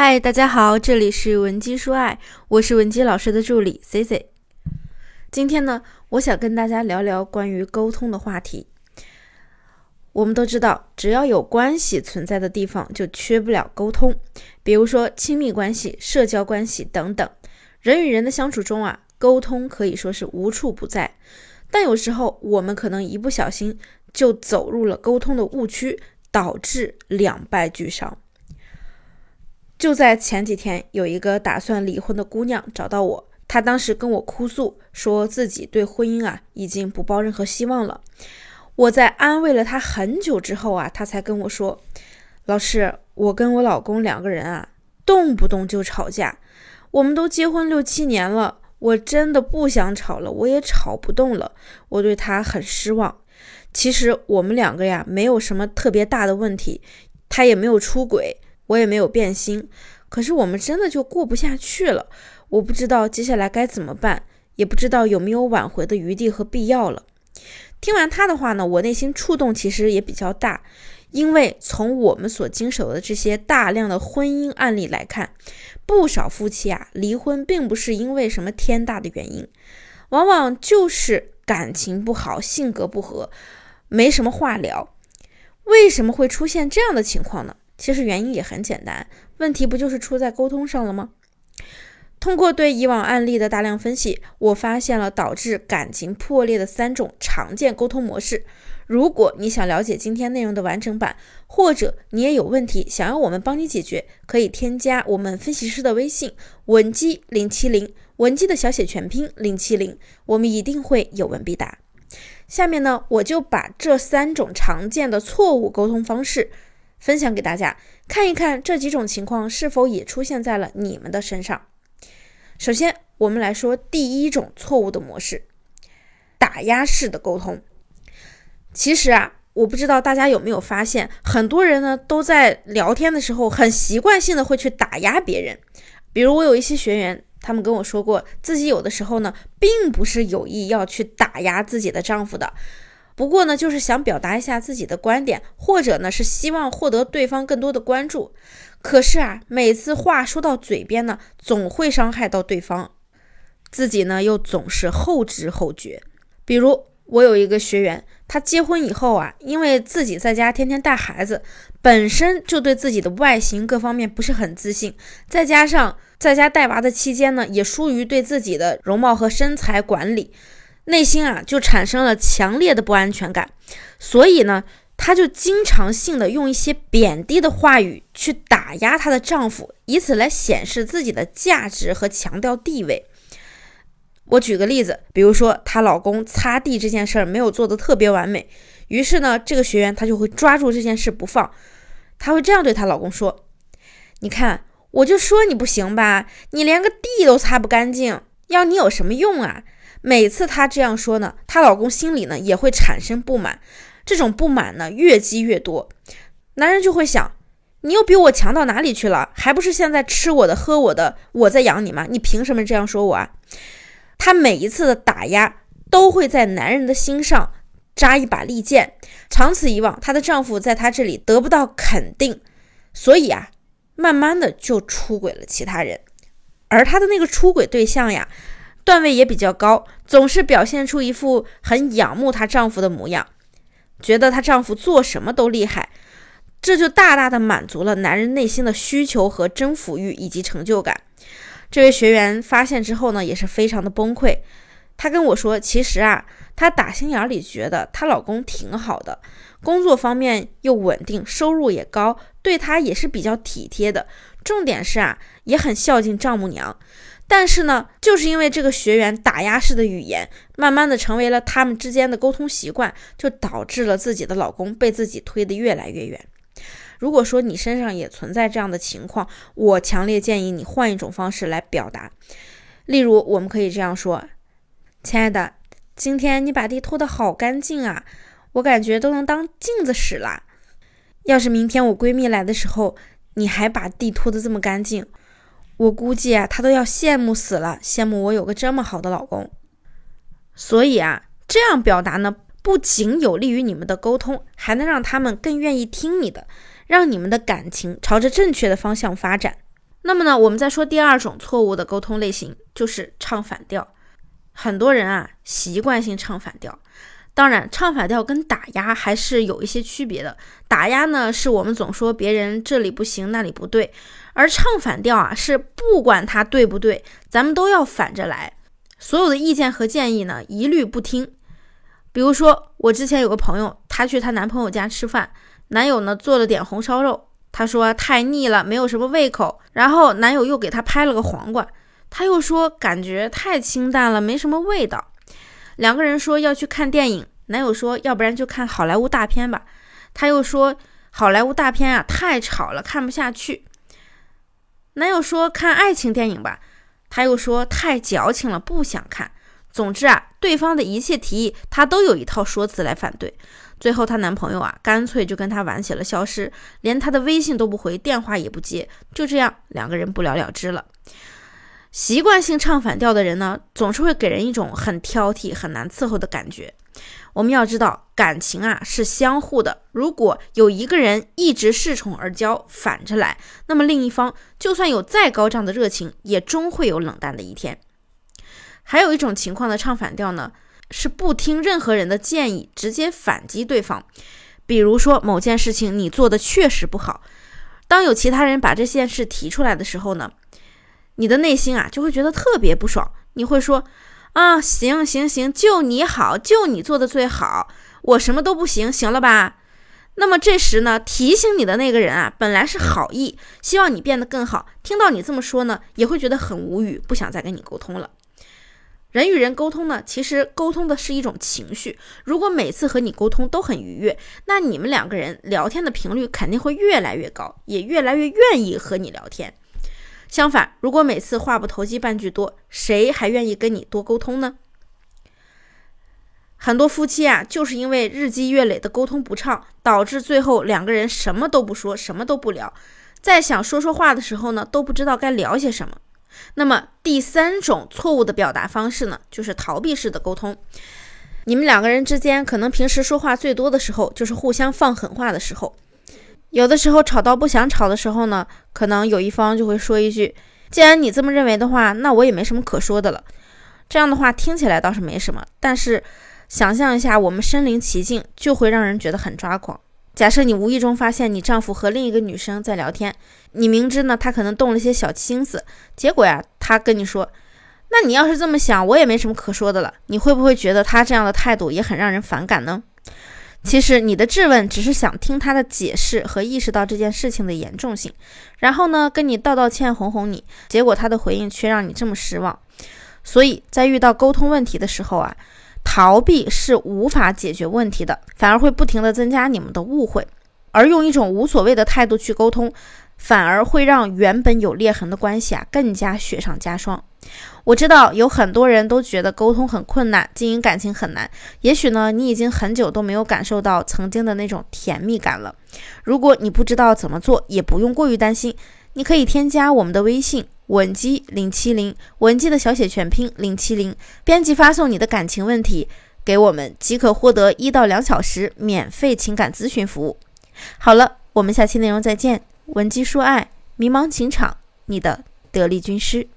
嗨，大家好，这里是文姬说爱，我是文姬老师的助理 C C。今天呢，我想跟大家聊聊关于沟通的话题。我们都知道，只要有关系存在的地方，就缺不了沟通。比如说亲密关系、社交关系等等，人与人的相处中啊，沟通可以说是无处不在。但有时候我们可能一不小心就走入了沟通的误区，导致两败俱伤。就在前几天，有一个打算离婚的姑娘找到我，她当时跟我哭诉，说自己对婚姻啊已经不抱任何希望了。我在安慰了她很久之后啊，她才跟我说：“老师，我跟我老公两个人啊，动不动就吵架，我们都结婚六七年了，我真的不想吵了，我也吵不动了，我对他很失望。其实我们两个呀，没有什么特别大的问题，他也没有出轨。”我也没有变心，可是我们真的就过不下去了。我不知道接下来该怎么办，也不知道有没有挽回的余地和必要了。听完他的话呢，我内心触动其实也比较大，因为从我们所经手的这些大量的婚姻案例来看，不少夫妻啊离婚并不是因为什么天大的原因，往往就是感情不好、性格不合，没什么话聊。为什么会出现这样的情况呢？其实原因也很简单，问题不就是出在沟通上了吗？通过对以往案例的大量分析，我发现了导致感情破裂的三种常见沟通模式。如果你想了解今天内容的完整版，或者你也有问题想要我们帮你解决，可以添加我们分析师的微信文姬零七零，文姬的小写全拼零七零，我们一定会有问必答。下面呢，我就把这三种常见的错误沟通方式。分享给大家看一看，这几种情况是否也出现在了你们的身上。首先，我们来说第一种错误的模式——打压式的沟通。其实啊，我不知道大家有没有发现，很多人呢都在聊天的时候很习惯性的会去打压别人。比如我有一些学员，他们跟我说过，自己有的时候呢，并不是有意要去打压自己的丈夫的。不过呢，就是想表达一下自己的观点，或者呢是希望获得对方更多的关注。可是啊，每次话说到嘴边呢，总会伤害到对方，自己呢又总是后知后觉。比如我有一个学员，他结婚以后啊，因为自己在家天天带孩子，本身就对自己的外形各方面不是很自信，再加上在家带娃的期间呢，也疏于对自己的容貌和身材管理。内心啊，就产生了强烈的不安全感，所以呢，她就经常性的用一些贬低的话语去打压她的丈夫，以此来显示自己的价值和强调地位。我举个例子，比如说她老公擦地这件事儿没有做得特别完美，于是呢，这个学员她就会抓住这件事不放，她会这样对她老公说：“你看，我就说你不行吧，你连个地都擦不干净，要你有什么用啊？”每次她这样说呢，她老公心里呢也会产生不满，这种不满呢越积越多，男人就会想，你又比我强到哪里去了？还不是现在吃我的喝我的，我在养你吗？你凭什么这样说我啊？她每一次的打压都会在男人的心上扎一把利剑，长此以往，她的丈夫在她这里得不到肯定，所以啊，慢慢的就出轨了其他人，而她的那个出轨对象呀。段位也比较高，总是表现出一副很仰慕她丈夫的模样，觉得她丈夫做什么都厉害，这就大大的满足了男人内心的需求和征服欲以及成就感。这位学员发现之后呢，也是非常的崩溃。她跟我说，其实啊，她打心眼里觉得她老公挺好的，工作方面又稳定，收入也高，对她也是比较体贴的，重点是啊，也很孝敬丈母娘。但是呢，就是因为这个学员打压式的语言，慢慢的成为了他们之间的沟通习惯，就导致了自己的老公被自己推得越来越远。如果说你身上也存在这样的情况，我强烈建议你换一种方式来表达。例如，我们可以这样说：“亲爱的，今天你把地拖得好干净啊，我感觉都能当镜子使了。要是明天我闺蜜来的时候，你还把地拖得这么干净。”我估计啊，他都要羡慕死了，羡慕我有个这么好的老公。所以啊，这样表达呢，不仅有利于你们的沟通，还能让他们更愿意听你的，让你们的感情朝着正确的方向发展。那么呢，我们再说第二种错误的沟通类型，就是唱反调。很多人啊，习惯性唱反调。当然，唱反调跟打压还是有一些区别的。打压呢，是我们总说别人这里不行，那里不对；而唱反调啊，是不管他对不对，咱们都要反着来。所有的意见和建议呢，一律不听。比如说，我之前有个朋友，她去她男朋友家吃饭，男友呢做了点红烧肉，她说太腻了，没有什么胃口。然后男友又给她拍了个黄瓜，她又说感觉太清淡了，没什么味道。两个人说要去看电影，男友说要不然就看好莱坞大片吧，他又说好莱坞大片啊太吵了，看不下去。男友说看爱情电影吧，他又说太矫情了，不想看。总之啊，对方的一切提议，她都有一套说辞来反对。最后她男朋友啊，干脆就跟她玩起了消失，连她的微信都不回，电话也不接，就这样两个人不了了之了。习惯性唱反调的人呢，总是会给人一种很挑剔、很难伺候的感觉。我们要知道，感情啊是相互的。如果有一个人一直恃宠而骄，反着来，那么另一方就算有再高涨的热情，也终会有冷淡的一天。还有一种情况的唱反调呢，是不听任何人的建议，直接反击对方。比如说某件事情你做的确实不好，当有其他人把这件事提出来的时候呢？你的内心啊，就会觉得特别不爽。你会说：“啊，行行行，就你好，就你做的最好，我什么都不行，行了吧？”那么这时呢，提醒你的那个人啊，本来是好意，希望你变得更好。听到你这么说呢，也会觉得很无语，不想再跟你沟通了。人与人沟通呢，其实沟通的是一种情绪。如果每次和你沟通都很愉悦，那你们两个人聊天的频率肯定会越来越高，也越来越愿意和你聊天。相反，如果每次话不投机半句多，谁还愿意跟你多沟通呢？很多夫妻啊，就是因为日积月累的沟通不畅，导致最后两个人什么都不说，什么都不聊，在想说说话的时候呢，都不知道该聊些什么。那么第三种错误的表达方式呢，就是逃避式的沟通。你们两个人之间可能平时说话最多的时候，就是互相放狠话的时候。有的时候吵到不想吵的时候呢，可能有一方就会说一句：“既然你这么认为的话，那我也没什么可说的了。”这样的话听起来倒是没什么，但是想象一下，我们身临其境，就会让人觉得很抓狂。假设你无意中发现你丈夫和另一个女生在聊天，你明知呢他可能动了些小心思，结果呀他跟你说：“那你要是这么想，我也没什么可说的了。”你会不会觉得他这样的态度也很让人反感呢？其实你的质问只是想听他的解释和意识到这件事情的严重性，然后呢跟你道道歉哄哄你，结果他的回应却让你这么失望。所以在遇到沟通问题的时候啊，逃避是无法解决问题的，反而会不停的增加你们的误会，而用一种无所谓的态度去沟通。反而会让原本有裂痕的关系啊更加雪上加霜。我知道有很多人都觉得沟通很困难，经营感情很难。也许呢，你已经很久都没有感受到曾经的那种甜蜜感了。如果你不知道怎么做，也不用过于担心。你可以添加我们的微信文姬零七零，文姬的小写全拼零七零，编辑发送你的感情问题给我们，即可获得一到两小时免费情感咨询服务。好了，我们下期内容再见。文姬说爱，迷茫情场，你的得力军师。